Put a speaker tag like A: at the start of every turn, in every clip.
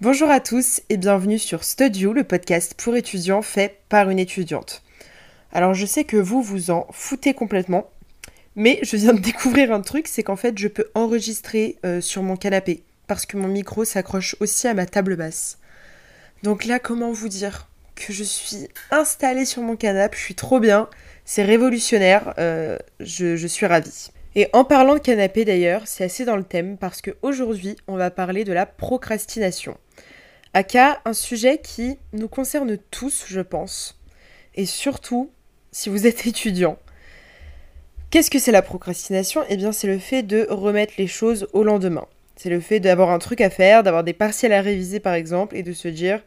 A: Bonjour à tous et bienvenue sur Studio, le podcast pour étudiants fait par une étudiante. Alors je sais que vous vous en foutez complètement, mais je viens de découvrir un truc, c'est qu'en fait je peux enregistrer euh, sur mon canapé parce que mon micro s'accroche aussi à ma table basse. Donc là, comment vous dire que je suis installée sur mon canapé, je suis trop bien, c'est révolutionnaire, euh, je, je suis ravie. Et en parlant de canapé d'ailleurs, c'est assez dans le thème parce qu'aujourd'hui on va parler de la procrastination. Aka, un sujet qui nous concerne tous, je pense, et surtout si vous êtes étudiant. Qu'est-ce que c'est la procrastination? Eh bien, c'est le fait de remettre les choses au lendemain. C'est le fait d'avoir un truc à faire, d'avoir des partiels à réviser par exemple, et de se dire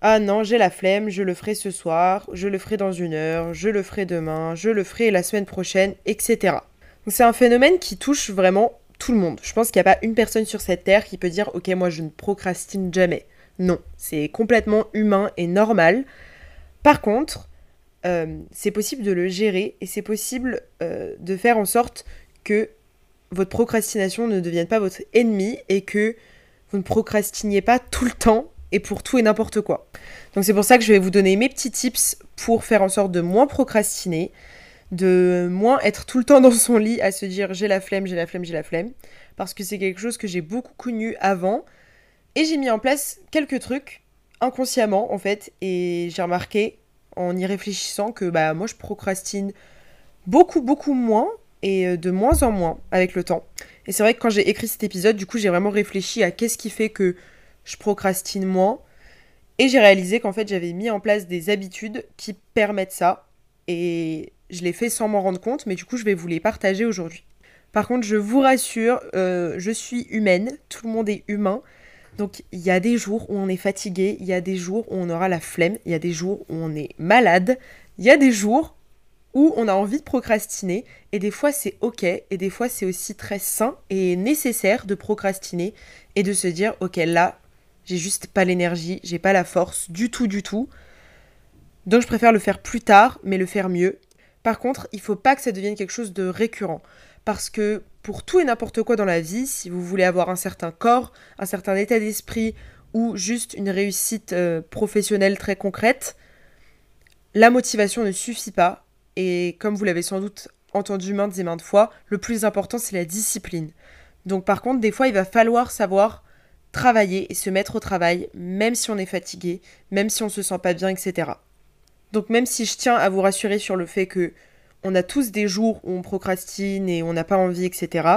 A: Ah non, j'ai la flemme, je le ferai ce soir, je le ferai dans une heure, je le ferai demain, je le ferai la semaine prochaine, etc. C'est un phénomène qui touche vraiment tout le monde. Je pense qu'il n'y a pas une personne sur cette terre qui peut dire Ok, moi je ne procrastine jamais. Non, c'est complètement humain et normal. Par contre, euh, c'est possible de le gérer et c'est possible euh, de faire en sorte que votre procrastination ne devienne pas votre ennemi et que vous ne procrastiniez pas tout le temps et pour tout et n'importe quoi. Donc c'est pour ça que je vais vous donner mes petits tips pour faire en sorte de moins procrastiner, de moins être tout le temps dans son lit à se dire j'ai la flemme, j'ai la flemme, j'ai la flemme, parce que c'est quelque chose que j'ai beaucoup connu avant et j'ai mis en place quelques trucs inconsciemment en fait et j'ai remarqué en y réfléchissant que bah moi je procrastine beaucoup beaucoup moins et euh, de moins en moins avec le temps. Et c'est vrai que quand j'ai écrit cet épisode, du coup j'ai vraiment réfléchi à qu'est-ce qui fait que je procrastine moins. Et j'ai réalisé qu'en fait j'avais mis en place des habitudes qui permettent ça. Et je l'ai fait sans m'en rendre compte mais du coup je vais vous les partager aujourd'hui. Par contre je vous rassure, euh, je suis humaine, tout le monde est humain. Donc il y a des jours où on est fatigué, il y a des jours où on aura la flemme, il y a des jours où on est malade, il y a des jours où on a envie de procrastiner. Et des fois c'est ok et des fois c'est aussi très sain et nécessaire de procrastiner et de se dire ok là j'ai juste pas l'énergie, j'ai pas la force du tout du tout. Donc je préfère le faire plus tard mais le faire mieux. Par contre, il faut pas que ça devienne quelque chose de récurrent parce que pour tout et n'importe quoi dans la vie, si vous voulez avoir un certain corps, un certain état d'esprit ou juste une réussite euh, professionnelle très concrète, la motivation ne suffit pas. Et comme vous l'avez sans doute entendu maintes et maintes fois, le plus important c'est la discipline. Donc par contre, des fois, il va falloir savoir travailler et se mettre au travail, même si on est fatigué, même si on se sent pas bien, etc. Donc même si je tiens à vous rassurer sur le fait que on a tous des jours où on procrastine et on n'a pas envie, etc.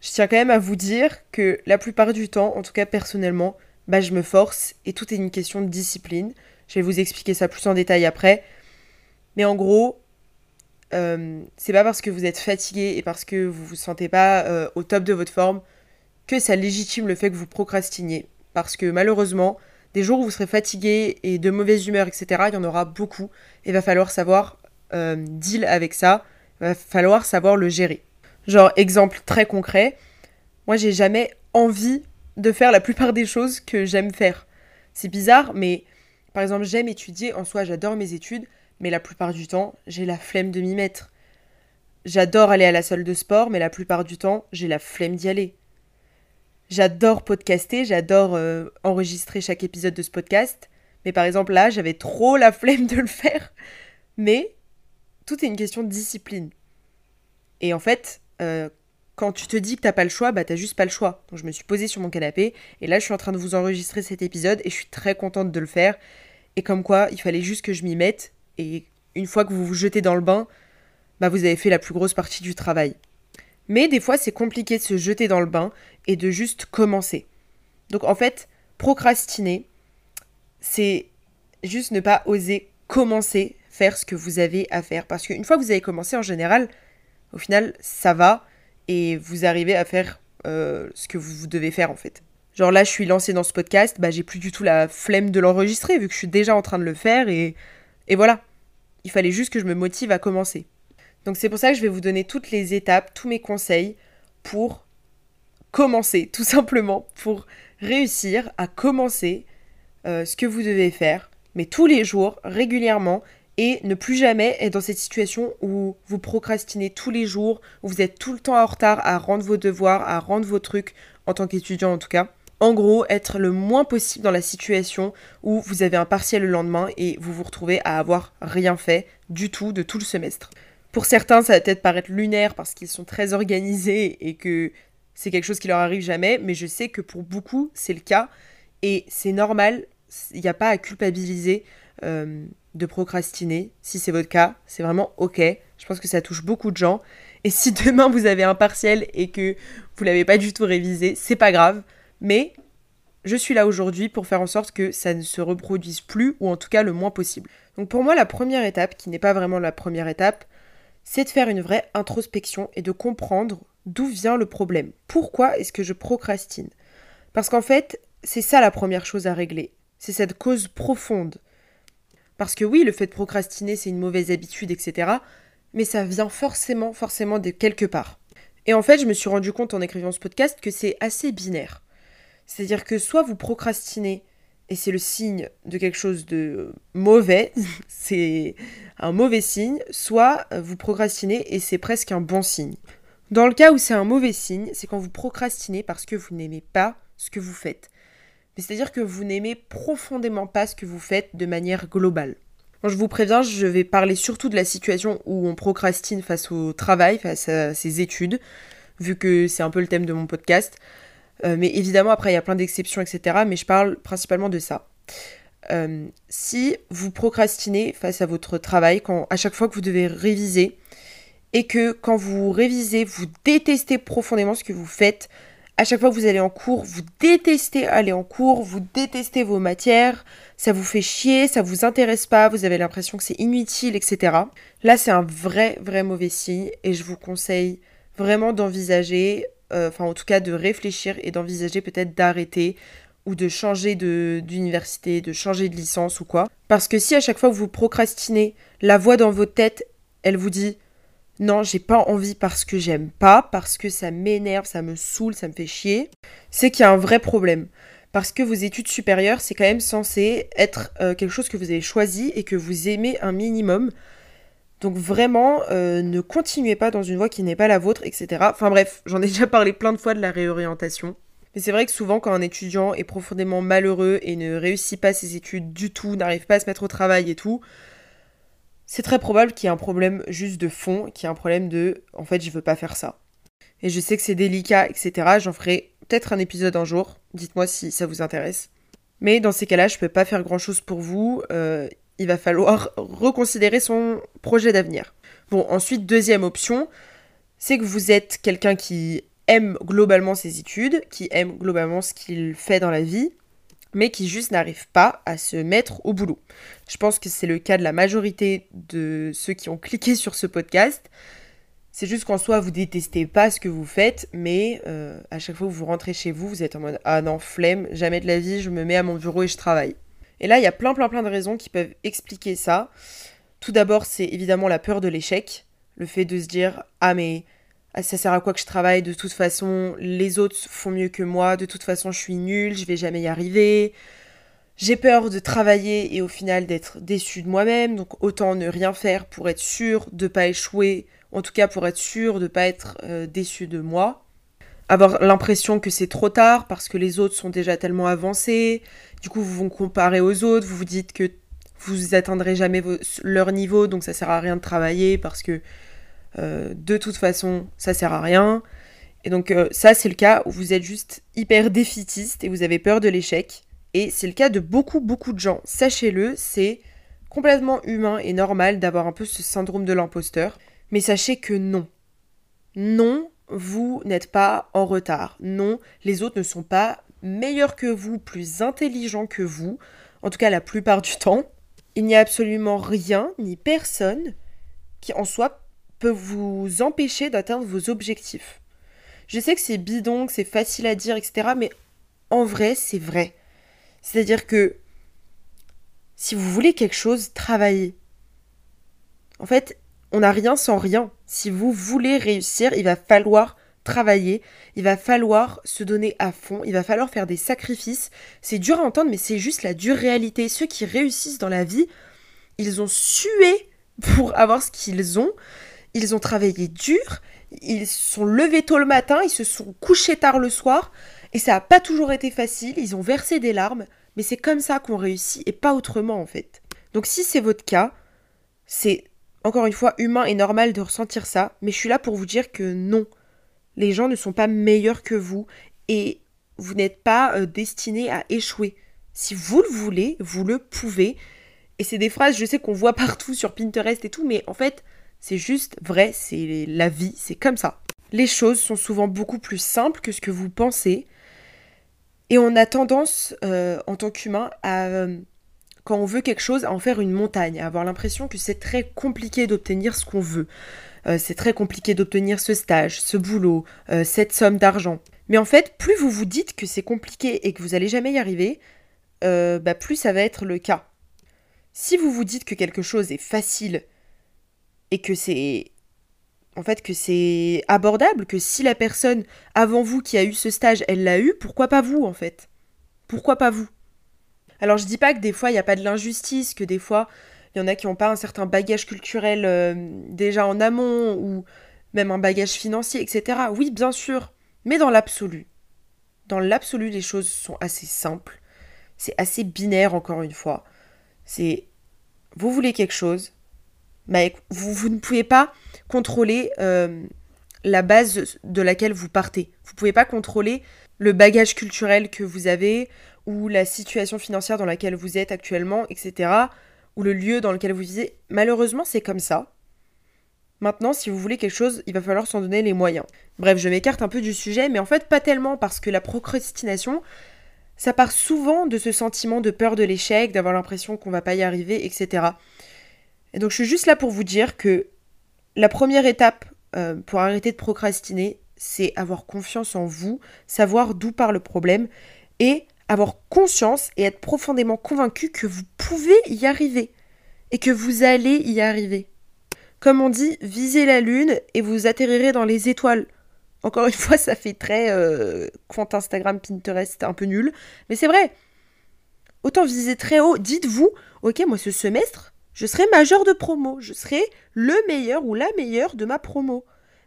A: Je tiens quand même à vous dire que la plupart du temps, en tout cas personnellement, bah, je me force et tout est une question de discipline. Je vais vous expliquer ça plus en détail après. Mais en gros, euh, c'est pas parce que vous êtes fatigué et parce que vous vous sentez pas euh, au top de votre forme que ça légitime le fait que vous procrastiniez. Parce que malheureusement, des jours où vous serez fatigué et de mauvaise humeur, etc., il y en aura beaucoup. Et va falloir savoir euh, deal avec ça, va falloir savoir le gérer. Genre, exemple très concret, moi j'ai jamais envie de faire la plupart des choses que j'aime faire. C'est bizarre, mais par exemple, j'aime étudier, en soi j'adore mes études, mais la plupart du temps, j'ai la flemme de m'y mettre. J'adore aller à la salle de sport, mais la plupart du temps, j'ai la flemme d'y aller. J'adore podcaster, j'adore euh, enregistrer chaque épisode de ce podcast, mais par exemple là, j'avais trop la flemme de le faire. Mais tout est une question de discipline. Et en fait, euh, quand tu te dis que t'as pas le choix, bah t'as juste pas le choix. Donc je me suis posée sur mon canapé et là je suis en train de vous enregistrer cet épisode et je suis très contente de le faire. Et comme quoi, il fallait juste que je m'y mette et une fois que vous vous jetez dans le bain, bah vous avez fait la plus grosse partie du travail. Mais des fois c'est compliqué de se jeter dans le bain et de juste commencer. Donc en fait, procrastiner, c'est juste ne pas oser commencer faire ce que vous avez à faire. Parce qu'une fois que vous avez commencé, en général, au final, ça va et vous arrivez à faire euh, ce que vous devez faire en fait. Genre là, je suis lancée dans ce podcast, bah j'ai plus du tout la flemme de l'enregistrer vu que je suis déjà en train de le faire et, et voilà. Il fallait juste que je me motive à commencer. Donc c'est pour ça que je vais vous donner toutes les étapes, tous mes conseils pour commencer, tout simplement, pour réussir à commencer euh, ce que vous devez faire, mais tous les jours, régulièrement, et ne plus jamais être dans cette situation où vous procrastinez tous les jours, où vous êtes tout le temps en retard à rendre vos devoirs, à rendre vos trucs, en tant qu'étudiant en tout cas. En gros, être le moins possible dans la situation où vous avez un partiel le lendemain et vous vous retrouvez à avoir rien fait du tout de tout le semestre. Pour certains, ça va peut-être paraître lunaire parce qu'ils sont très organisés et que c'est quelque chose qui leur arrive jamais, mais je sais que pour beaucoup, c'est le cas et c'est normal, il n'y a pas à culpabiliser euh, de procrastiner. Si c'est votre cas, c'est vraiment ok. Je pense que ça touche beaucoup de gens. Et si demain vous avez un partiel et que vous l'avez pas du tout révisé, c'est pas grave. Mais je suis là aujourd'hui pour faire en sorte que ça ne se reproduise plus ou en tout cas le moins possible. Donc pour moi, la première étape, qui n'est pas vraiment la première étape, c'est de faire une vraie introspection et de comprendre d'où vient le problème. Pourquoi est-ce que je procrastine? Parce qu'en fait, c'est ça la première chose à régler. C'est cette cause profonde. Parce que oui, le fait de procrastiner, c'est une mauvaise habitude, etc. Mais ça vient forcément, forcément de quelque part. Et en fait, je me suis rendu compte en écrivant ce podcast que c'est assez binaire. C'est-à-dire que soit vous procrastinez et c'est le signe de quelque chose de mauvais, c'est un mauvais signe, soit vous procrastinez et c'est presque un bon signe. Dans le cas où c'est un mauvais signe, c'est quand vous procrastinez parce que vous n'aimez pas ce que vous faites. c'est-à-dire que vous n'aimez profondément pas ce que vous faites de manière globale. je vous préviens, je vais parler surtout de la situation où on procrastine face au travail, face à ses études, vu que c'est un peu le thème de mon podcast. Euh, mais évidemment, après, il y a plein d'exceptions, etc. Mais je parle principalement de ça. Euh, si vous procrastinez face à votre travail, quand, à chaque fois que vous devez réviser, et que quand vous révisez, vous détestez profondément ce que vous faites, à chaque fois que vous allez en cours, vous détestez aller en cours, vous détestez vos matières, ça vous fait chier, ça vous intéresse pas, vous avez l'impression que c'est inutile, etc. Là, c'est un vrai, vrai mauvais signe et je vous conseille vraiment d'envisager enfin en tout cas de réfléchir et d'envisager peut-être d'arrêter ou de changer d'université, de, changer de licence ou quoi. Parce que si à chaque fois vous procrastinez, la voix dans votre tête, elle vous dit non, j'ai pas envie parce que j'aime pas, parce que ça m'énerve, ça me saoule, ça me fait chier, c'est qu'il y a un vrai problème. Parce que vos études supérieures, c'est quand même censé être euh, quelque chose que vous avez choisi et que vous aimez un minimum. Donc vraiment, euh, ne continuez pas dans une voie qui n'est pas la vôtre, etc. Enfin bref, j'en ai déjà parlé plein de fois de la réorientation. Mais c'est vrai que souvent quand un étudiant est profondément malheureux et ne réussit pas ses études du tout, n'arrive pas à se mettre au travail et tout, c'est très probable qu'il y ait un problème juste de fond, qu'il y ait un problème de en fait je veux pas faire ça. Et je sais que c'est délicat, etc. J'en ferai peut-être un épisode un jour. Dites-moi si ça vous intéresse. Mais dans ces cas-là, je peux pas faire grand chose pour vous. Euh, il va falloir reconsidérer son projet d'avenir. Bon, ensuite, deuxième option, c'est que vous êtes quelqu'un qui aime globalement ses études, qui aime globalement ce qu'il fait dans la vie, mais qui juste n'arrive pas à se mettre au boulot. Je pense que c'est le cas de la majorité de ceux qui ont cliqué sur ce podcast. C'est juste qu'en soi, vous détestez pas ce que vous faites, mais euh, à chaque fois que vous rentrez chez vous, vous êtes en mode Ah non, flemme, jamais de la vie, je me mets à mon bureau et je travaille. Et là, il y a plein, plein, plein de raisons qui peuvent expliquer ça. Tout d'abord, c'est évidemment la peur de l'échec. Le fait de se dire Ah, mais ah, ça sert à quoi que je travaille? De toute façon, les autres font mieux que moi. De toute façon, je suis nulle, je vais jamais y arriver. J'ai peur de travailler et au final d'être déçu de moi-même. Donc, autant ne rien faire pour être sûr de ne pas échouer. En tout cas, pour être sûr de ne pas être euh, déçu de moi avoir l'impression que c'est trop tard parce que les autres sont déjà tellement avancés. Du coup, vous vous comparez aux autres, vous vous dites que vous atteindrez jamais leur niveau, donc ça sert à rien de travailler parce que euh, de toute façon, ça sert à rien. Et donc euh, ça, c'est le cas où vous êtes juste hyper défitiste et vous avez peur de l'échec. Et c'est le cas de beaucoup, beaucoup de gens. Sachez-le, c'est complètement humain et normal d'avoir un peu ce syndrome de l'imposteur. Mais sachez que non. Non, vous n'êtes pas en retard. Non, les autres ne sont pas meilleurs que vous, plus intelligents que vous, en tout cas la plupart du temps. Il n'y a absolument rien ni personne qui en soi peut vous empêcher d'atteindre vos objectifs. Je sais que c'est bidon, que c'est facile à dire, etc. Mais en vrai, c'est vrai. C'est-à-dire que si vous voulez quelque chose, travaillez. En fait, on n'a rien sans rien. Si vous voulez réussir, il va falloir travailler, il va falloir se donner à fond, il va falloir faire des sacrifices. C'est dur à entendre, mais c'est juste la dure réalité. Ceux qui réussissent dans la vie, ils ont sué pour avoir ce qu'ils ont, ils ont travaillé dur, ils se sont levés tôt le matin, ils se sont couchés tard le soir, et ça n'a pas toujours été facile, ils ont versé des larmes, mais c'est comme ça qu'on réussit et pas autrement en fait. Donc si c'est votre cas, c'est encore une fois humain et normal de ressentir ça, mais je suis là pour vous dire que non. Les gens ne sont pas meilleurs que vous et vous n'êtes pas euh, destiné à échouer. Si vous le voulez, vous le pouvez. Et c'est des phrases, je sais qu'on voit partout sur Pinterest et tout, mais en fait, c'est juste vrai, c'est la vie, c'est comme ça. Les choses sont souvent beaucoup plus simples que ce que vous pensez. Et on a tendance, euh, en tant qu'humain, à, euh, quand on veut quelque chose, à en faire une montagne, à avoir l'impression que c'est très compliqué d'obtenir ce qu'on veut. Euh, c'est très compliqué d'obtenir ce stage, ce boulot, cette somme d'argent. Mais en fait, plus vous vous dites que c'est compliqué et que vous n'allez jamais y arriver, bah, plus ça va être le cas. Si vous vous dites que quelque chose est facile et que c'est en fait que c'est abordable, que si la personne avant vous qui a eu ce stage, elle l'a eu, pourquoi pas vous en fait? Pourquoi pas vous? Alors je dis pas que des fois il n'y a pas de l'injustice, que des fois il y en a qui n'ont pas un certain bagage culturel euh, déjà en amont ou même un bagage financier, etc. Oui, bien sûr, mais dans l'absolu. Dans l'absolu, les choses sont assez simples. C'est assez binaire, encore une fois. C'est vous voulez quelque chose, mais vous, ne pouvez pas contrôler euh, la base de laquelle vous partez. Vous ne pouvez pas contrôler le bagage culturel que vous avez ou la situation financière dans laquelle vous êtes actuellement, etc. ou le lieu dans lequel vous vivez. Malheureusement, c'est comme ça. Maintenant, si vous voulez quelque chose, il va falloir s'en donner les moyens. Bref, je m'écarte un peu du sujet, mais en fait pas tellement parce que la procrastination, ça part souvent de ce sentiment de peur de l'échec, d'avoir l'impression qu'on va pas y arriver, etc. Et donc je suis juste là pour vous dire que la première étape euh, pour arrêter de procrastiner, c'est avoir confiance en vous, savoir d'où part le problème et avoir conscience et être profondément convaincu que vous pouvez y arriver et que vous allez y arriver. Comme on dit, visez la lune et vous atterrirez dans les étoiles. Encore une fois, ça fait très euh, compte Instagram, Pinterest, un peu nul, mais c'est vrai. Autant viser très haut. Dites-vous, ok, moi ce semestre, je serai majeur de promo, je serai le meilleur ou la meilleure de ma promo.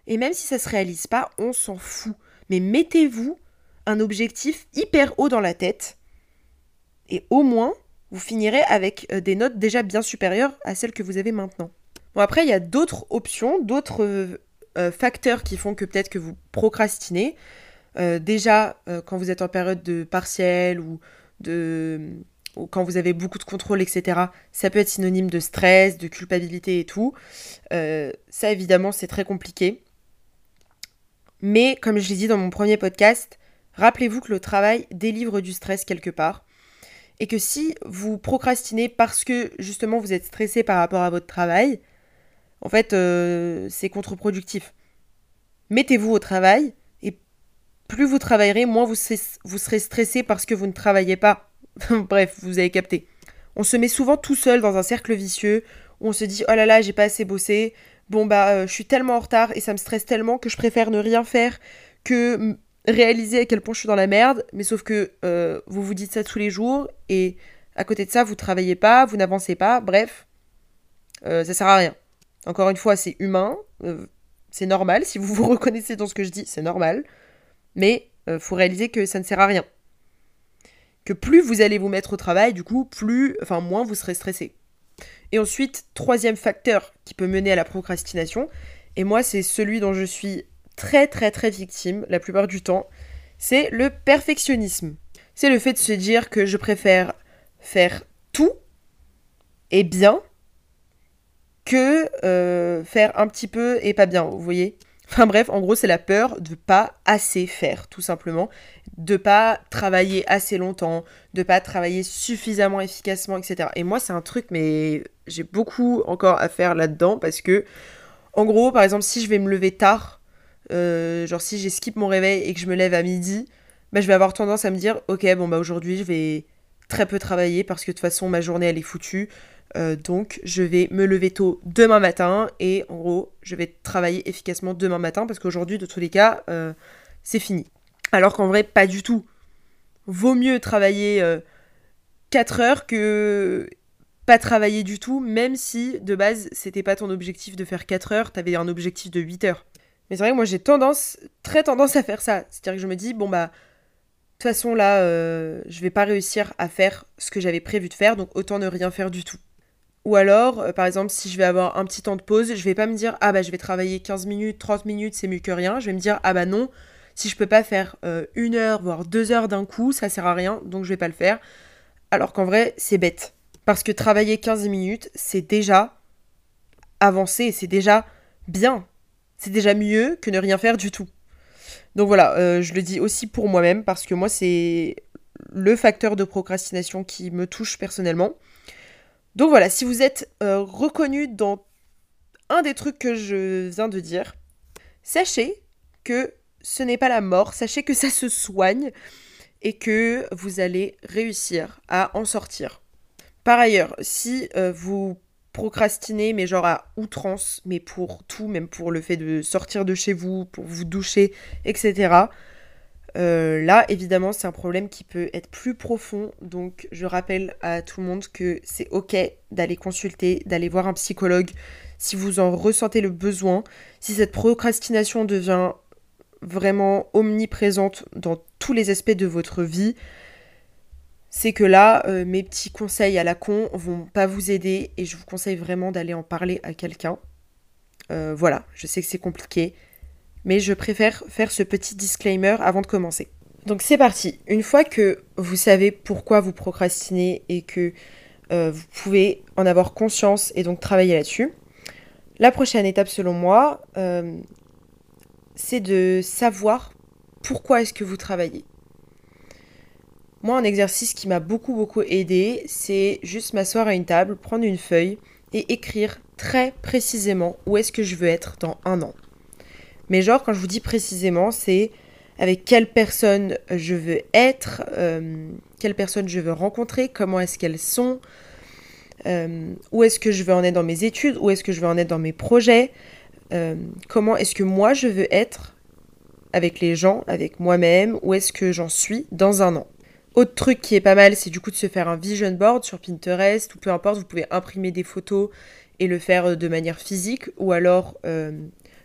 A: Et même si ça ne se réalise pas, on s'en fout. Mais mettez-vous un objectif hyper haut dans la tête. Et au moins, vous finirez avec euh, des notes déjà bien supérieures à celles que vous avez maintenant. Bon, après, il y a d'autres options, d'autres euh, euh, facteurs qui font que peut-être que vous procrastinez. déjà, quand vous êtes en période de partiel ou de ou quand vous avez beaucoup de contrôle, etc., ça peut être synonyme de stress, de culpabilité et tout. Ça, évidemment, c'est très compliqué. Mais, comme je l'ai dit dans mon premier podcast, rappelez-vous que le travail délivre du stress quelque part. Et que si vous procrastinez parce que justement vous êtes stressé par rapport à votre travail, en fait, euh, c'est contre-productif. Mettez-vous au travail et plus vous travaillerez, moins vous serez stressé parce que vous ne travaillez pas Bref, vous avez capté. On se met souvent tout seul dans un cercle vicieux où on se dit oh là là, j'ai pas assez bossé. Bon bah, euh, je suis tellement en retard et ça me stresse tellement que je préfère ne rien faire que réaliser à quel point je suis dans la merde. Mais sauf que euh, vous vous dites ça tous les jours et à côté de ça, vous travaillez pas, vous n'avancez pas. Bref, euh, ça sert à rien. Encore une fois, c'est humain, c'est normal. Si vous vous reconnaissez dans ce que je dis, c'est normal. Mais faut réaliser que ça ne sert à rien que plus vous allez vous mettre au travail, du coup, plus, enfin, moins vous serez stressé. Et ensuite, troisième facteur qui peut mener à la procrastination, et moi, c'est celui dont je suis très, très, très victime la plupart du temps, c'est le perfectionnisme. C'est le fait de se dire que je préfère faire tout et bien que euh, faire un petit peu et pas bien, vous voyez? Enfin bref, en gros, c'est la peur de pas assez faire, tout simplement, de pas travailler assez longtemps, de pas travailler suffisamment efficacement, etc. Et moi, c'est un truc, mais j'ai beaucoup encore à faire là-dedans parce que, en gros, par exemple, si je vais me lever tard, euh, genre si skip mon réveil et que je me lève à midi, bah, je vais avoir tendance à me dire, ok, bon bah aujourd'hui, je vais très peu travailler parce que de toute façon, ma journée, elle est foutue. Euh, donc je vais me lever tôt demain matin et en gros je vais travailler efficacement demain matin parce qu'aujourd'hui de tous les cas euh, c'est fini. Alors qu'en vrai pas du tout. Vaut mieux travailler 4 euh, heures que pas travailler du tout, même si de base c'était pas ton objectif de faire 4 heures, t'avais un objectif de 8 heures. Mais c'est vrai que moi j'ai tendance, très tendance à faire ça. C'est-à-dire que je me dis, bon bah, de toute façon là, euh, je vais pas réussir à faire ce que j'avais prévu de faire, donc autant ne rien faire du tout. Ou alors, euh, par exemple, si je vais avoir un petit temps de pause, je vais pas me dire, ah bah je vais travailler 15 minutes, 30 minutes, c'est mieux que rien. Je vais me dire, ah bah non, si je peux pas faire euh, une heure, voire deux heures d'un coup, ça sert à rien, donc je vais pas le faire. Alors qu'en vrai, c'est bête. Parce que travailler 15 minutes, c'est déjà avancé, c'est déjà bien. C'est déjà mieux que ne rien faire du tout. Donc voilà, euh, je le dis aussi pour moi-même, parce que moi, c'est le facteur de procrastination qui me touche personnellement. Donc voilà, si vous êtes euh, reconnu dans un des trucs que je viens de dire, sachez que ce n'est pas la mort, sachez que ça se soigne et que vous allez réussir à en sortir. Par ailleurs, si euh, vous procrastinez, mais genre à outrance, mais pour tout, même pour le fait de sortir de chez vous, pour vous doucher, etc., euh, là, évidemment, c'est un problème qui peut être plus profond. Donc, je rappelle à tout le monde que c'est OK d'aller consulter, d'aller voir un psychologue si vous en ressentez le besoin. Si cette procrastination devient vraiment omniprésente dans tous les aspects de votre vie, c'est que là, euh, mes petits conseils à la con vont pas vous aider et je vous conseille vraiment d'aller en parler à quelqu'un. Euh, voilà, je sais que c'est compliqué, mais je préfère faire ce petit disclaimer avant de commencer. Donc c'est parti. Une fois que vous savez pourquoi vous procrastinez et que euh, vous pouvez en avoir conscience et donc travailler là-dessus, la prochaine étape selon moi, c'est de savoir pourquoi est-ce que vous travaillez. Moi, un exercice qui m'a beaucoup beaucoup aidé, c'est juste m'asseoir à une table, prendre une feuille et écrire très précisément où est-ce que je veux être dans un an. Mais genre, quand je vous dis précisément, c'est avec quelle personne je veux être, euh, quelle personne je veux rencontrer, comment est-ce qu'elles sont, euh, où est-ce que je veux en être dans mes études, où est-ce que je veux en être dans mes projets, euh, comment est-ce que moi je veux être avec les gens, avec moi-même, où est-ce que j'en suis dans un an. Autre truc qui est pas mal, c'est du coup de se faire un vision board sur Pinterest ou peu importe, vous pouvez imprimer des photos et le faire euh, de manière physique ou alors euh,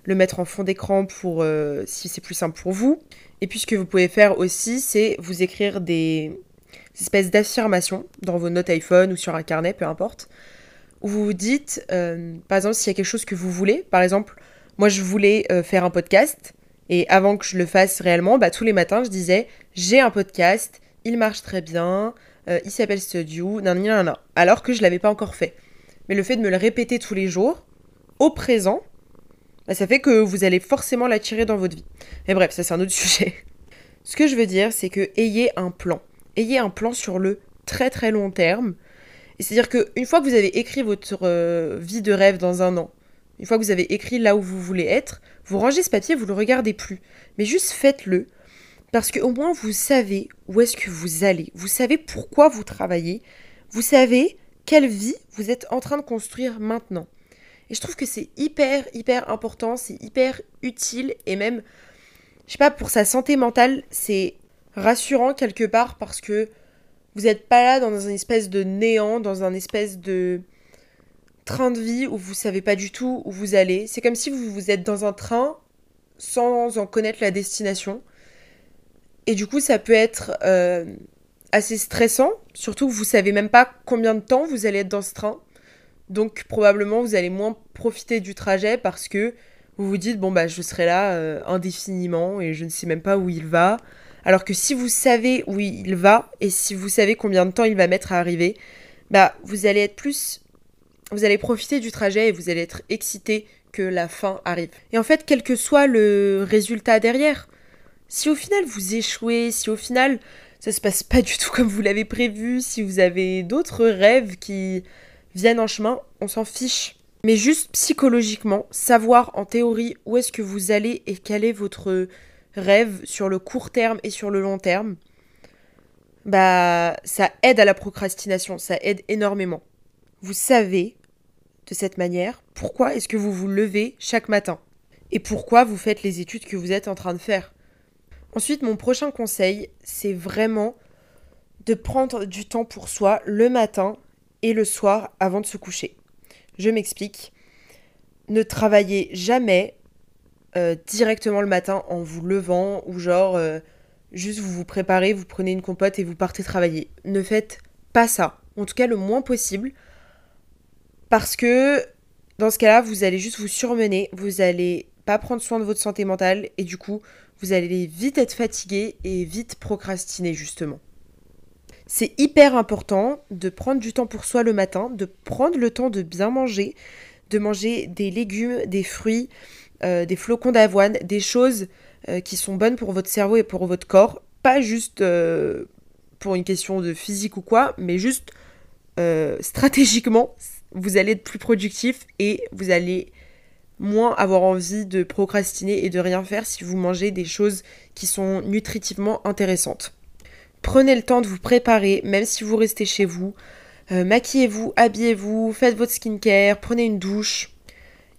A: le mettre en fond d'écran pour si c'est plus simple pour vous. Et puis ce que vous pouvez faire aussi, c'est vous écrire des espèces d'affirmations dans vos notes iPhone ou sur un carnet, peu importe, où vous vous dites, euh, par exemple, s'il y a quelque chose que vous voulez, par exemple, moi je voulais euh, faire un podcast, et avant que je le fasse réellement, bah, tous les matins je disais, j'ai un podcast, il marche très bien, euh, il s'appelle Studio, nan, nan, nan, alors que je l'avais pas encore fait. Mais le fait de me le répéter tous les jours, au présent, bah, ça fait que vous allez forcément l'attirer dans votre vie. Mais bref, ça c'est un autre sujet. Ce que je veux dire, c'est que ayez un plan. Ayez un plan sur le très très long terme c'est-à-dire qu'une fois que vous avez écrit votre euh, vie de rêve dans un an, une fois que vous avez écrit là où vous voulez être, vous rangez ce papier, vous le regardez plus. Mais juste faites-le. Parce qu'au moins vous savez où est-ce que vous allez. Vous savez pourquoi vous travaillez. Vous savez quelle vie vous êtes en train de construire maintenant. Et je trouve que c'est hyper, hyper important, c'est hyper utile et même, je sais pas, pour sa santé mentale, c'est rassurant quelque part parce que vous n'êtes pas là dans un espèce de néant, dans un espèce de train de vie où vous savez pas du tout où vous allez. C'est comme si vous, vous êtes dans un train sans en connaître la destination. Et du coup, ça peut être euh, assez stressant, surtout que vous savez même pas combien de temps vous allez être dans ce train. Donc probablement vous allez moins profiter du trajet parce que vous vous dites bon bah je serai là euh, indéfiniment et je ne sais même pas où il va. Alors que si vous savez où il va et si vous savez combien de temps il va mettre à arriver, bah vous allez être plus vous allez profiter du trajet et vous allez être excité que la fin arrive. Et en fait, quel que soit le résultat derrière, si au final vous échouez, si au final ça se passe pas du tout comme vous l'avez prévu, si vous avez d'autres rêves qui viennent en chemin, on s'en fiche. Mais juste psychologiquement, savoir en théorie où est-ce que vous allez et quel est votre rêve sur le court terme et sur le long terme, bah ça aide à la procrastination, ça aide énormément. Vous savez de cette manière pourquoi est-ce que vous vous levez chaque matin et pourquoi vous faites les études que vous êtes en train de faire. Ensuite, mon prochain conseil, c'est vraiment de prendre du temps pour soi le matin et le soir avant de se coucher. Je m'explique. Ne travaillez jamais euh, directement le matin en vous levant ou genre euh, juste vous vous préparez, vous prenez une compote et vous partez travailler. Ne faites pas ça. En tout cas le moins possible. Parce que dans ce cas-là, vous allez juste vous surmener, vous allez pas prendre soin de votre santé mentale et du coup, vous allez vite être fatigué et vite procrastiner justement. C'est hyper important de prendre du temps pour soi le matin, de prendre le temps de bien manger, de manger des légumes, des fruits, euh, des flocons d'avoine, des choses euh, qui sont bonnes pour votre cerveau et pour votre corps, pas juste euh, pour une question de physique ou quoi, mais juste stratégiquement, vous allez être plus productif et vous allez moins avoir envie de procrastiner et de rien faire si vous mangez des choses qui sont nutritivement intéressantes. Prenez le temps de vous préparer, même si vous restez chez vous. Euh, maquillez-vous, habillez-vous, faites votre skincare, prenez une douche.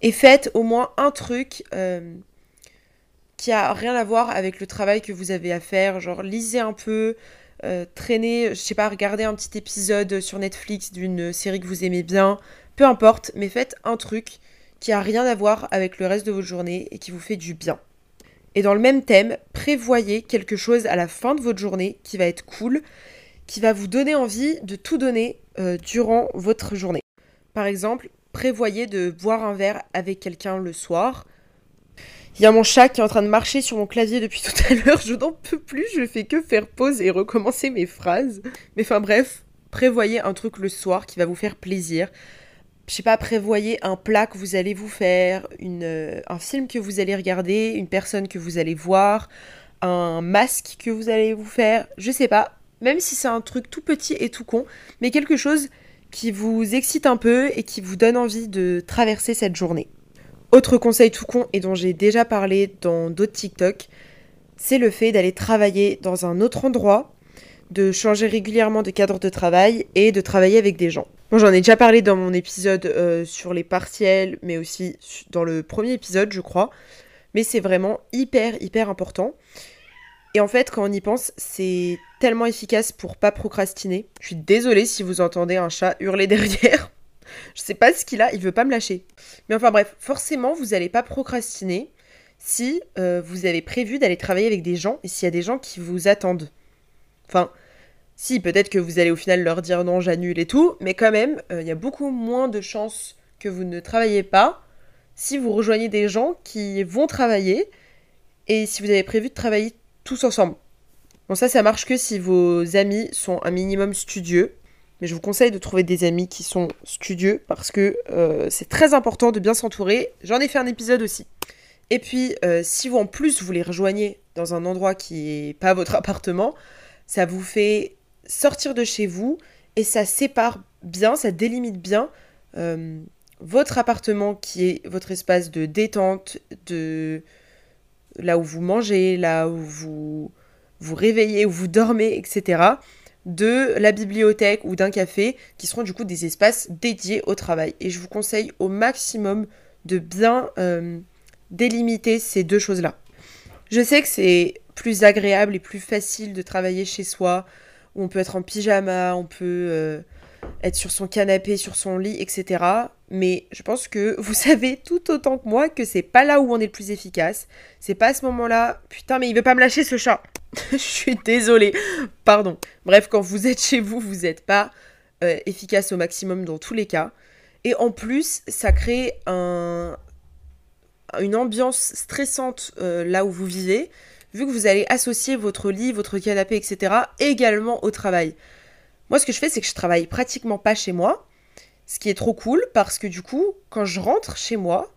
A: Et faites au moins un truc euh, qui a rien à voir avec le travail que vous avez à faire. Genre, lisez un peu, euh, traînez, je sais pas, regardez un petit épisode sur Netflix d'une série que vous aimez bien. Peu importe, mais faites un truc qui a rien à voir avec le reste de votre journée et qui vous fait du bien. Et dans le même thème, prévoyez quelque chose à la fin de votre journée qui va être cool, qui va vous donner envie de tout donner euh, durant votre journée. Par exemple, prévoyez de boire un verre avec quelqu'un le soir. Il y a mon chat qui est en train de marcher sur mon clavier depuis tout à l'heure, je n'en peux plus, je fais que faire pause et recommencer mes phrases. Mais enfin bref, prévoyez un truc le soir qui va vous faire plaisir je sais pas, prévoyez un plat que vous allez vous faire, euh, un film que vous allez regarder, une personne que vous allez voir, un masque que vous allez vous faire, je sais pas, même si c'est un truc tout petit et tout con, mais quelque chose qui vous excite un peu et qui vous donne envie de traverser cette journée. Autre conseil tout con et dont j'ai déjà parlé dans d'autres TikTok, c'est le fait d'aller travailler dans un autre endroit, de changer régulièrement de cadre de travail et de travailler avec des gens. Moi, j'en ai déjà parlé dans mon épisode euh, sur les partiels, mais aussi dans le premier épisode, je crois. Mais c'est vraiment hyper, hyper important. Et en fait, quand on y pense, c'est tellement efficace pour pas procrastiner. Je suis désolée si vous entendez un chat hurler derrière. je sais pas ce qu'il a, il veut pas me lâcher. Mais enfin bref, forcément, vous n'allez pas procrastiner si euh, vous avez prévu d'aller travailler avec des gens et s'il y a des gens qui vous attendent. Enfin, si, peut-être que vous allez au final leur dire non, j'annule et tout, mais quand même, euh, il y a beaucoup moins de chances que vous ne travaillez pas si vous rejoignez des gens qui vont travailler et si vous avez prévu de travailler tous ensemble. Bon, ça, ça marche que si vos amis sont un minimum studieux. Mais je vous conseille de trouver des amis qui sont studieux parce que euh, c'est très important de bien s'entourer. J'en ai fait un épisode aussi. Et puis, euh, si vous en plus vous les rejoignez dans un endroit qui n'est pas votre appartement, ça vous fait sortir de chez vous et ça sépare bien, ça délimite bien euh, votre appartement qui est votre espace de détente, de là où vous mangez, là où vous vous réveillez, où vous dormez, etc. de la bibliothèque ou d'un café qui seront du coup des espaces dédiés au travail. Et je vous conseille au maximum de bien euh, délimiter ces deux choses-là. Je sais que c'est plus agréable et plus facile de travailler chez soi, où on peut être en pyjama, on peut euh, être sur son canapé, sur son lit, etc. Mais je pense que vous savez tout autant que moi que c'est pas là où on est le plus efficace. C'est pas à ce moment-là. Putain, mais il veut pas me lâcher ce chat. je suis désolée. Pardon. Bref, quand vous êtes chez vous, vous n'êtes pas euh, efficace au maximum dans tous les cas. Et en plus, ça crée un, une ambiance stressante euh, là où vous vivez vu que vous allez associer votre lit, votre canapé, etc. également au travail. Moi, ce que je fais, c'est que je travaille pratiquement pas chez moi, ce qui est trop cool parce que du coup, quand je rentre chez moi,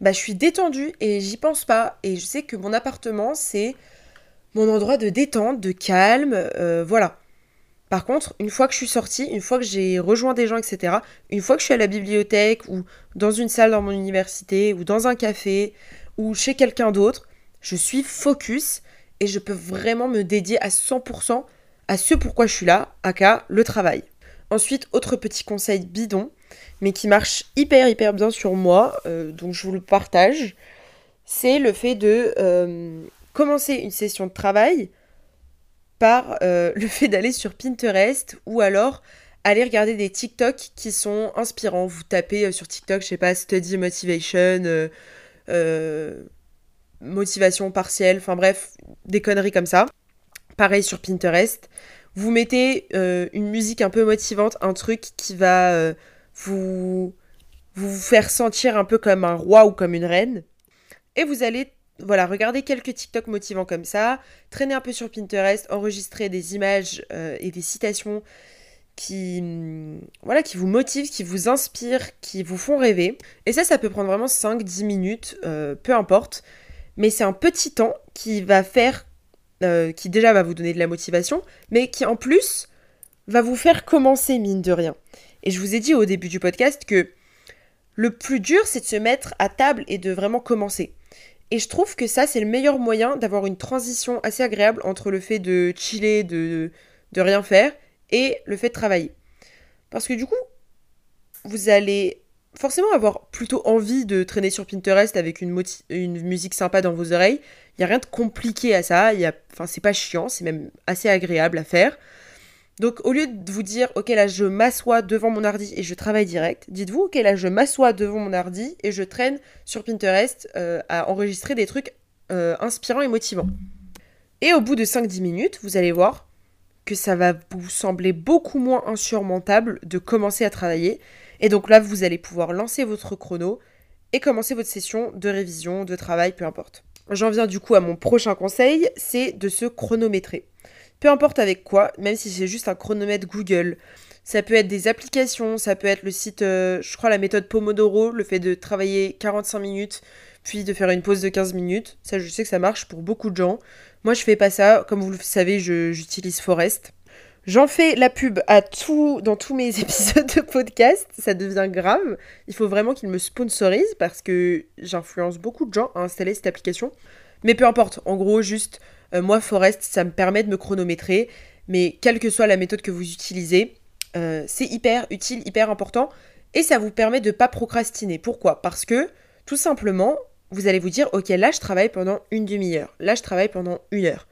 A: bah, je suis détendue et j'y pense pas. Et je sais que mon appartement, c'est mon endroit de détente, de calme, euh, voilà. Par contre, une fois que je suis sortie, une fois que j'ai rejoint des gens, etc., une fois que je suis à la bibliothèque ou dans une salle dans mon université ou dans un café ou chez quelqu'un d'autre, je suis focus et je peux vraiment me dédier à 100% à ce pourquoi je suis là, aka le travail. Ensuite, autre petit conseil bidon, mais qui marche hyper hyper bien sur moi, euh, donc je vous le partage, c'est le fait de euh, commencer une session de travail par euh, le fait d'aller sur Pinterest ou alors allez regarder des TikTok qui sont inspirants. Vous tapez sur TikTok, je sais pas, study motivation, motivation partielle, enfin bref, des conneries comme ça. Pareil sur Pinterest. Vous mettez une musique un peu motivante, un truc qui va vous, vous faire sentir un peu comme un roi ou comme une reine. Et vous allez voilà, regardez quelques TikTok motivants comme ça, traînez un peu sur Pinterest, enregistrez des images euh, et des citations qui, mm, voilà, qui vous motivent, qui vous inspirent, qui vous font rêver. Et ça, ça peut prendre vraiment 5-10 minutes, euh, peu importe. Mais c'est un petit temps qui va faire, euh, qui déjà va vous donner de la motivation, mais qui en plus va vous faire commencer, mine de rien. Et je vous ai dit au début du podcast que le plus dur, c'est de se mettre à table et de vraiment commencer. Et je trouve que ça, c'est le meilleur moyen d'avoir une transition assez agréable entre le fait de chiller, de, de rien faire, et le fait de travailler. Parce que du coup, vous allez forcément avoir plutôt envie de traîner sur Pinterest avec une, musique sympa dans vos oreilles. Il n'y a rien de compliqué à ça. Enfin, c'est pas chiant, c'est même assez agréable à faire. Donc au lieu de vous dire ok là je m'assois devant mon ordi et je travaille direct, dites-vous ok là je m'assois devant mon ordi et je traîne sur Pinterest euh, à enregistrer des trucs euh, inspirants et motivants. Et au bout de 5-10 minutes, vous allez voir que ça va vous sembler beaucoup moins insurmontable de commencer à travailler. Et donc là, vous allez pouvoir lancer votre chrono et commencer votre session de révision, de travail, peu importe. J'en viens du coup à mon prochain conseil, c'est de se chronométrer. Peu importe avec quoi, même si c'est juste un chronomètre Google. Ça peut être des applications, ça peut être le site, euh, je crois la méthode Pomodoro, le fait de travailler 45 minutes, puis de faire une pause de 15 minutes. Ça, je sais que ça marche pour beaucoup de gens. Moi, je fais pas ça. Comme vous le savez, j'utilise Forest. J'en fais la pub à tout, dans tous mes épisodes de podcast. Ça devient grave. Il faut vraiment qu'il me sponsorise parce que j'influence beaucoup de gens à installer cette application. Mais peu importe. En gros, juste euh, moi, Forest, ça me permet de me chronométrer, mais quelle que soit la méthode que vous utilisez, euh, c'est hyper utile, hyper important, et ça vous permet de ne pas procrastiner. Pourquoi? Parce que, tout simplement, vous allez vous dire, ok, là, je travaille pendant une demi-heure, là, je travaille pendant une heure.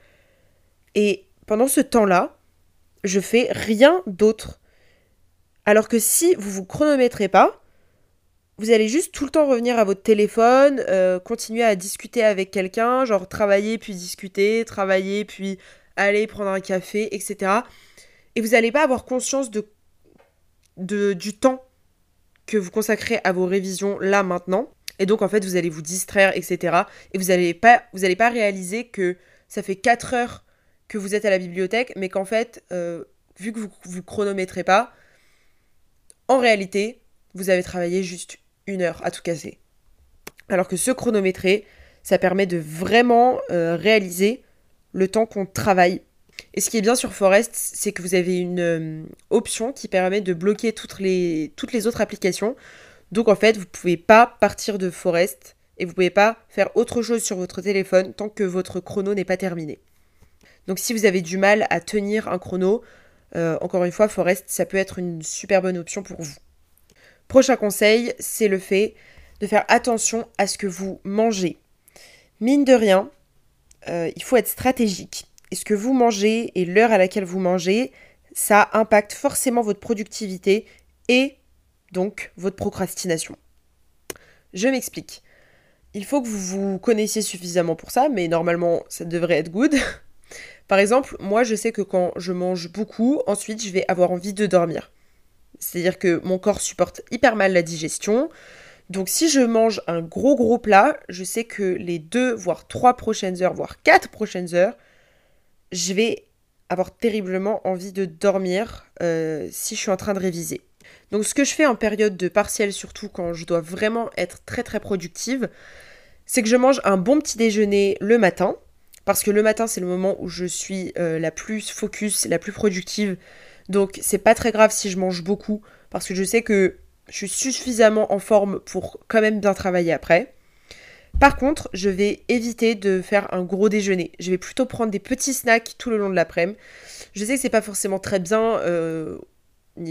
A: Et pendant ce temps-là, je fais rien d'autre. Alors que si vous vous chronométrez pas, vous allez juste tout le temps revenir à votre téléphone, euh, continuer à discuter avec quelqu'un, genre travailler puis discuter, travailler puis aller prendre un café, etc. Et vous n'allez pas avoir conscience de, du temps que vous consacrez à vos révisions là maintenant. Et donc en fait vous allez vous distraire, etc. Et vous n'allez pas, vous pas réaliser que ça fait 4 heures que vous êtes à la bibliothèque, mais qu'en fait, euh, vu que vous vous chronométrez pas, en réalité, vous avez travaillé juste une heure à tout casser. Alors que ce chronométré, ça permet de vraiment euh, réaliser le temps qu'on travaille. Et ce qui est bien sur Forest, c'est que vous avez une euh, option qui permet de bloquer toutes les autres applications. Donc en fait, vous ne pouvez pas partir de Forest et vous ne pouvez pas faire autre chose sur votre téléphone tant que votre chrono n'est pas terminé. Donc si vous avez du mal à tenir un chrono, euh, encore une fois, Forest, ça peut être une super bonne option pour vous. Prochain conseil, c'est le fait de faire attention à ce que vous mangez. Mine de rien, euh, il faut être stratégique. Et ce que vous mangez et l'heure à laquelle vous mangez, ça impacte forcément votre productivité et donc votre procrastination. Je m'explique. Il faut que vous vous connaissiez suffisamment pour ça, mais normalement ça devrait être good. Par exemple, moi je sais que quand je mange beaucoup, ensuite je vais avoir envie de dormir. C'est-à-dire que mon corps supporte hyper mal la digestion. Donc si je mange un gros gros plat, je sais que les deux, voire trois prochaines heures, voire quatre prochaines heures, je vais avoir terriblement envie de dormir euh, si je suis en train de réviser. Donc ce que je fais en période de partiel, surtout quand je dois vraiment être très très productive, c'est que je mange un bon petit déjeuner le matin, parce que le matin c'est le moment où je suis euh, la plus focus, la plus productive, donc c'est pas très grave si je mange beaucoup parce que je sais que je suis suffisamment en forme pour quand même bien travailler après. Par contre, je vais éviter de faire un gros déjeuner. Je vais plutôt prendre des petits snacks tout le long de l'après-midi. Je sais que c'est pas forcément très bien, euh,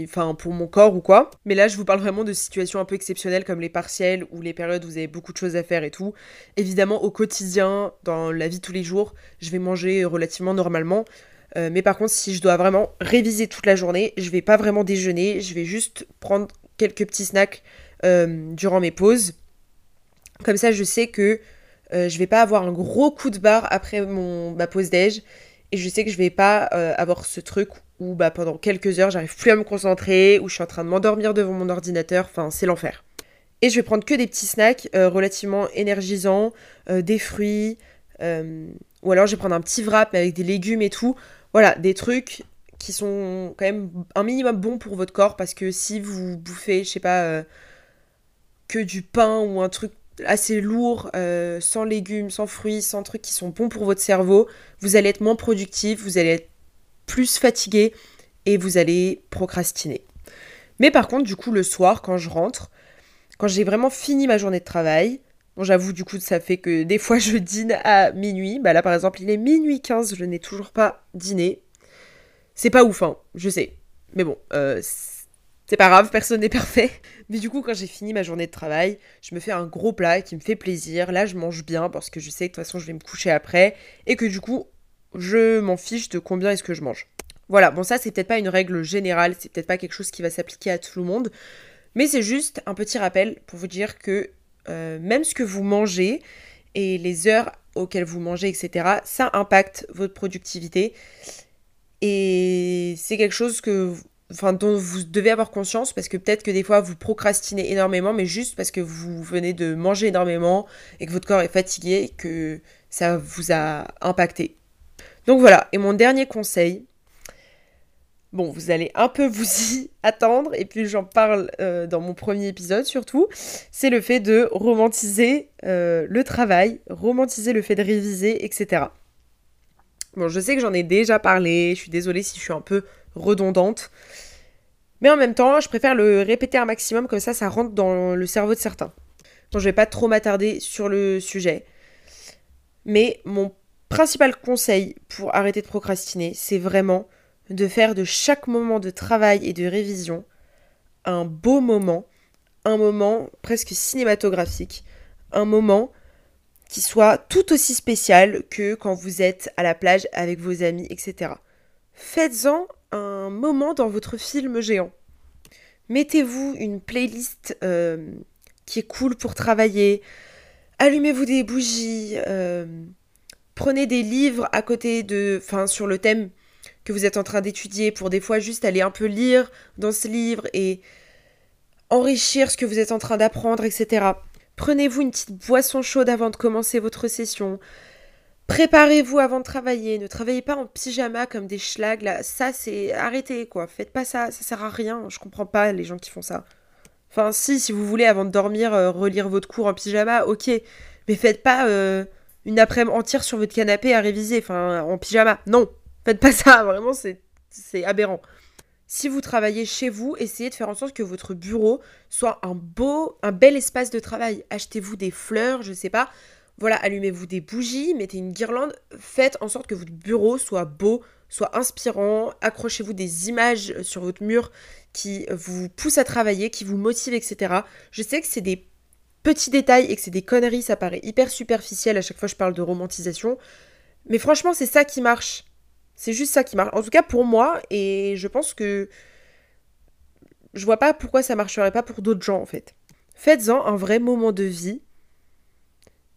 A: enfin pour mon corps ou quoi. Mais là, je vous parle vraiment de situations un peu exceptionnelles comme les partiels ou les périodes où vous avez beaucoup de choses à faire et tout. Évidemment, au quotidien, dans la vie tous les jours, je vais manger relativement normalement. Euh, mais par contre, si je dois vraiment réviser toute la journée, je vais pas vraiment déjeuner, je vais juste prendre quelques petits snacks euh, durant mes pauses. Comme ça, je sais que euh, je vais pas avoir un gros coup de barre après ma pause déj. Et je sais que je vais pas avoir ce truc où bah, pendant quelques heures, j'arrive plus à me concentrer, où je suis en train de m'endormir devant mon ordinateur. Enfin, c'est l'enfer. Et je vais prendre que des petits snacks relativement énergisants, des fruits, ou alors je vais prendre un petit wrap avec des légumes et tout voilà, des trucs qui sont quand même un minimum bons pour votre corps parce que si vous bouffez, je sais pas, euh, que du pain ou un truc assez lourd, euh, sans légumes, sans fruits, sans trucs qui sont bons pour votre cerveau, vous allez être moins productif, vous allez être plus fatigué et vous allez procrastiner. Mais par contre, du coup, le soir, quand je rentre, quand j'ai vraiment fini ma journée de travail, Bon, j'avoue, du coup, ça fait que des fois je dîne à minuit. Bah là, par exemple, il est minuit 15, je n'ai toujours pas dîné. C'est pas ouf, hein, je sais. Mais bon, euh, c'est pas grave, personne n'est parfait. Mais du coup, quand j'ai fini ma journée de travail, je me fais un gros plat qui me fait plaisir. Là, je mange bien parce que je sais que de toute façon, je vais me coucher après. Et que du coup, je m'en fiche de combien est-ce que je mange. Voilà, bon, ça, c'est peut-être pas une règle générale, c'est peut-être pas quelque chose qui va s'appliquer à tout le monde. Mais c'est juste un petit rappel pour vous dire que euh, même ce que vous mangez et les heures auxquelles vous mangez, etc., ça impacte votre productivité. Et c'est quelque chose que, enfin, dont vous devez avoir conscience parce que peut-être que des fois vous procrastinez énormément, mais juste parce que vous venez de manger énormément et que votre corps est fatigué, que ça vous a impacté. Donc voilà, et mon dernier conseil, Bon, vous allez un peu vous y attendre, et puis j'en parle euh, dans mon premier épisode surtout, c'est le fait de romantiser euh, le travail, romantiser le fait de réviser, etc. Bon, je sais que j'en ai déjà parlé, je suis désolée si je suis un peu redondante, mais en même temps, je préfère le répéter un maximum, comme ça, ça rentre dans le cerveau de certains. Donc je vais pas trop m'attarder sur le sujet, mais mon principal conseil pour arrêter de procrastiner, c'est vraiment de faire de chaque moment de travail et de révision un beau moment, un moment presque cinématographique, un moment qui soit tout aussi spécial que quand vous êtes à la plage avec vos amis, etc. Faites-en un moment dans votre film géant. Mettez-vous une playlist euh, qui est cool pour travailler. Allumez-vous des bougies. Euh, prenez des livres à côté de, enfin, sur le thème que vous êtes en train d'étudier pour des fois juste aller un peu lire dans ce livre et enrichir ce que vous êtes en train d'apprendre, etc. Prenez-vous une petite boisson chaude avant de commencer votre session. Préparez-vous avant de travailler. Ne travaillez pas en pyjama comme des schlags. Ça, c'est. Arrêtez, quoi. Faites pas ça. Ça sert à rien. Je comprends pas les gens qui font ça. Enfin, si, si vous voulez, avant de dormir, euh, relire votre cours en pyjama, ok. Mais faites pas euh, une après-midi entière sur votre canapé à réviser. Enfin, en pyjama. Non. Faites pas ça, vraiment, c'est aberrant. Si vous travaillez chez vous, essayez de faire en sorte que votre bureau soit un beau, un bel espace de travail. Achetez-vous des fleurs, je sais pas. Voilà, allumez-vous des bougies, mettez une guirlande. Faites en sorte que votre bureau soit beau, soit inspirant. Accrochez-vous des images sur votre mur qui vous poussent à travailler, qui vous motivent, etc. Je sais que c'est des petits détails et que c'est des conneries, ça paraît hyper superficiel à chaque fois je parle de romantisation. Mais franchement, c'est ça qui marche. C'est juste ça qui marche. En tout cas pour moi, et je pense que je vois pas pourquoi ça marcherait pas pour d'autres gens en fait. Faites-en un vrai moment de vie.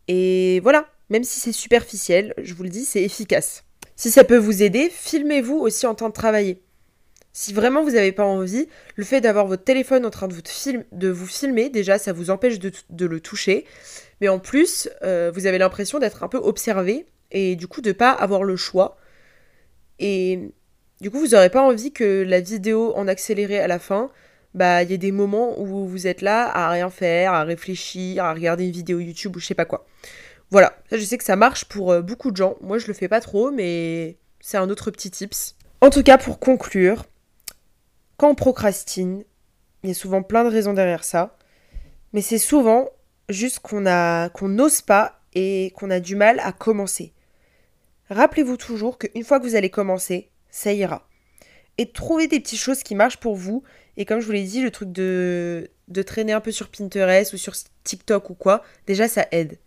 A: Et voilà, même si c'est superficiel, je vous le dis, c'est efficace. Si ça peut vous aider, filmez-vous aussi en train de travailler. Si vraiment vous n'avez pas envie, le fait d'avoir votre téléphone en train de vous, filmer, déjà, ça vous empêche de, le toucher. Mais en plus, euh, vous avez l'impression d'être un peu observé et du coup de ne pas avoir le choix et du coup, vous n'aurez pas envie que la vidéo en accéléré à la fin, bah, il y ait des moments où vous êtes là à rien faire, à réfléchir, à regarder une vidéo YouTube ou je sais pas quoi. Voilà, ça, je sais que ça marche pour euh, beaucoup de gens. Moi, je le fais pas trop, mais c'est un autre petit tips. En tout cas, pour conclure, quand on procrastine, il y a souvent plein de raisons derrière ça, mais c'est souvent juste qu'on n'ose pas et qu'on a du mal à commencer. Rappelez-vous toujours qu'une fois que vous allez commencer, ça ira. Et trouvez des petites choses qui marchent pour vous. Et comme je vous l'ai dit, le truc de, de traîner un peu sur Pinterest ou sur TikTok ou quoi, déjà ça aide.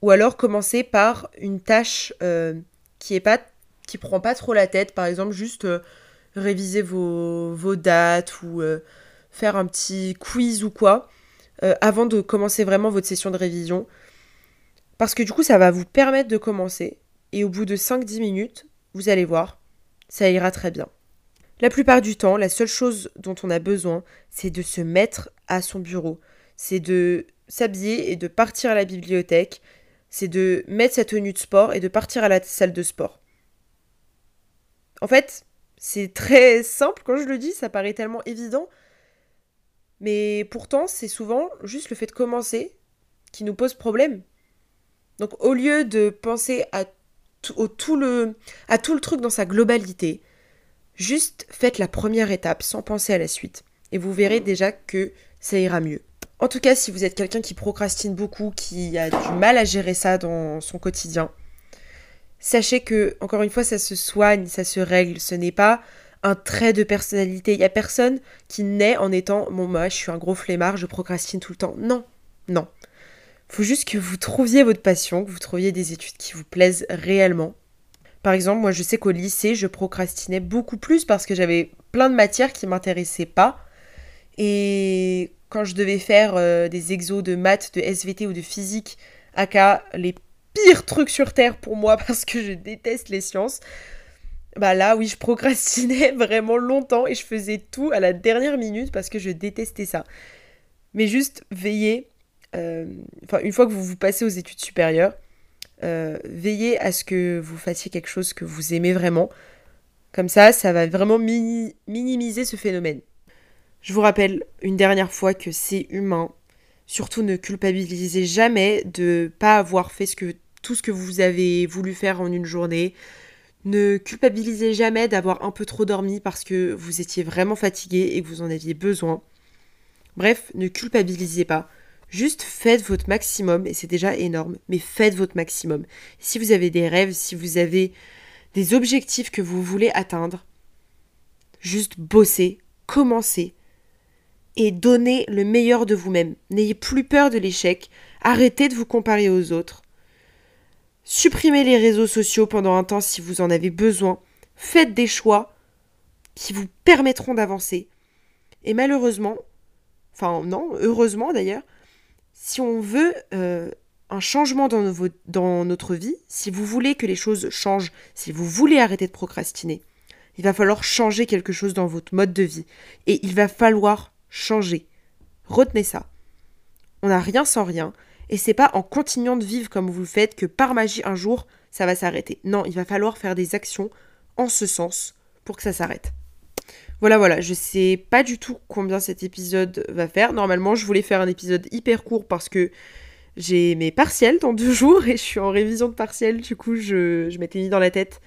A: Ou alors commencer par une tâche euh, qui est prend pas trop la tête. Par exemple, juste euh, réviser vos, dates ou euh, faire un petit quiz ou quoi euh, avant de commencer vraiment votre session de révision. Parce que du coup, ça va vous permettre de commencer. Et au bout de 5-10 minutes, vous allez voir, ça ira très bien. La plupart du temps, la seule chose dont on a besoin, c'est de se mettre à son bureau. C'est de s'habiller et de partir à la bibliothèque. C'est de mettre sa tenue de sport et de partir à la salle de sport. En fait, c'est très simple quand je le dis, ça paraît tellement évident. Mais pourtant, c'est souvent juste le fait de commencer qui nous pose problème. Donc au lieu de penser à tout, le, à tout le truc dans sa globalité, juste faites la première étape sans penser à la suite. Et vous verrez déjà que ça ira mieux. En tout cas, si vous êtes quelqu'un qui procrastine beaucoup, qui a du mal à gérer ça dans son quotidien, sachez que, encore une fois, ça se soigne, ça se règle. Ce n'est pas un trait de personnalité. Il n'y a personne qui naît en étant Bon, moi, je suis un gros flemmard, je procrastine tout le temps. Non, non. Faut juste que vous trouviez votre passion, que vous trouviez des études qui vous plaisent réellement. Par exemple, moi, je sais qu'au lycée, je procrastinais beaucoup plus parce que j'avais plein de matières qui m'intéressaient pas. Et quand je devais faire euh, des exos de maths, de SVT ou de physique, aka les pires trucs sur Terre pour moi parce que je déteste les sciences, bah là oui je procrastinais vraiment longtemps et je faisais tout à la dernière minute parce que je détestais ça. Mais juste veillez, euh, une fois que vous vous passez aux études supérieures, euh, veillez à ce que vous fassiez quelque chose que vous aimez vraiment. Comme ça, ça va vraiment minimiser ce phénomène. Je vous rappelle une dernière fois que c'est humain. Surtout ne culpabilisez jamais de pas avoir fait ce que, tout ce que vous avez voulu faire en une journée. Ne culpabilisez jamais d'avoir un peu trop dormi parce que vous étiez vraiment fatigué et que vous en aviez besoin. Bref, ne culpabilisez pas. Juste faites votre maximum et c'est déjà énorme, mais faites votre maximum. Si vous avez des rêves, si vous avez des objectifs que vous voulez atteindre, juste bossez, commencez, et donnez le meilleur de vous-même. N'ayez plus peur de l'échec, arrêtez de vous comparer aux autres. Supprimez les réseaux sociaux pendant un temps si vous en avez besoin. Faites des choix qui vous permettront d'avancer. Et malheureusement, enfin non, heureusement d'ailleurs, si on veut euh, un changement dans, dans notre vie, si vous voulez que les choses changent, si vous voulez arrêter de procrastiner, il va falloir changer quelque chose dans votre mode de vie. Et il va falloir changer. Retenez ça. On n'a rien sans rien, et c'est pas en continuant de vivre comme vous le faites que par magie un jour ça va s'arrêter. Non, il va falloir faire des actions en ce sens pour que ça s'arrête. Voilà, voilà, je sais pas du tout combien cet épisode va faire. Normalement, je voulais faire un épisode hyper court parce que j'ai mes partiels dans deux jours et je suis en révision de partiels. Du coup, je, m'étais mis dans la tête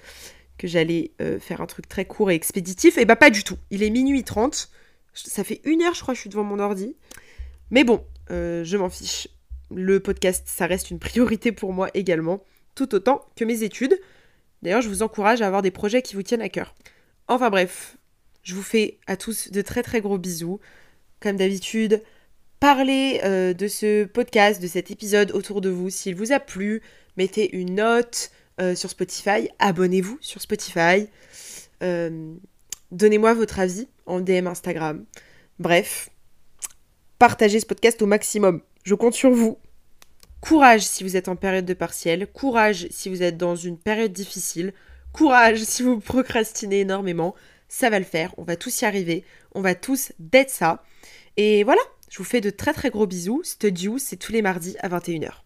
A: que j'allais euh, faire un truc très court et expéditif. Et bah, pas du tout. Il est minuit 30. Ça fait une heure, je crois, je suis devant mon ordi. Mais bon, euh, je m'en fiche. Le podcast, ça reste une priorité pour moi également, tout autant que mes études. D'ailleurs, je vous encourage à avoir des projets qui vous tiennent à cœur. Enfin bref, je vous fais à tous de très très gros bisous. Comme d'habitude, parlez euh, de ce podcast, de cet épisode autour de vous. S'il vous a plu, mettez une note euh, sur Spotify, abonnez-vous sur Spotify. Donnez-moi votre avis en DM Instagram. Bref, partagez ce podcast au maximum. Je compte sur vous. Courage si vous êtes en période de partiel. Courage si vous êtes dans une période difficile. Courage si vous procrastinez énormément. Ça va le faire. On va tous y arriver. On va tous d'être ça. Et voilà, je vous fais de très très gros bisous. Studio, c'est tous les mardis à 21h.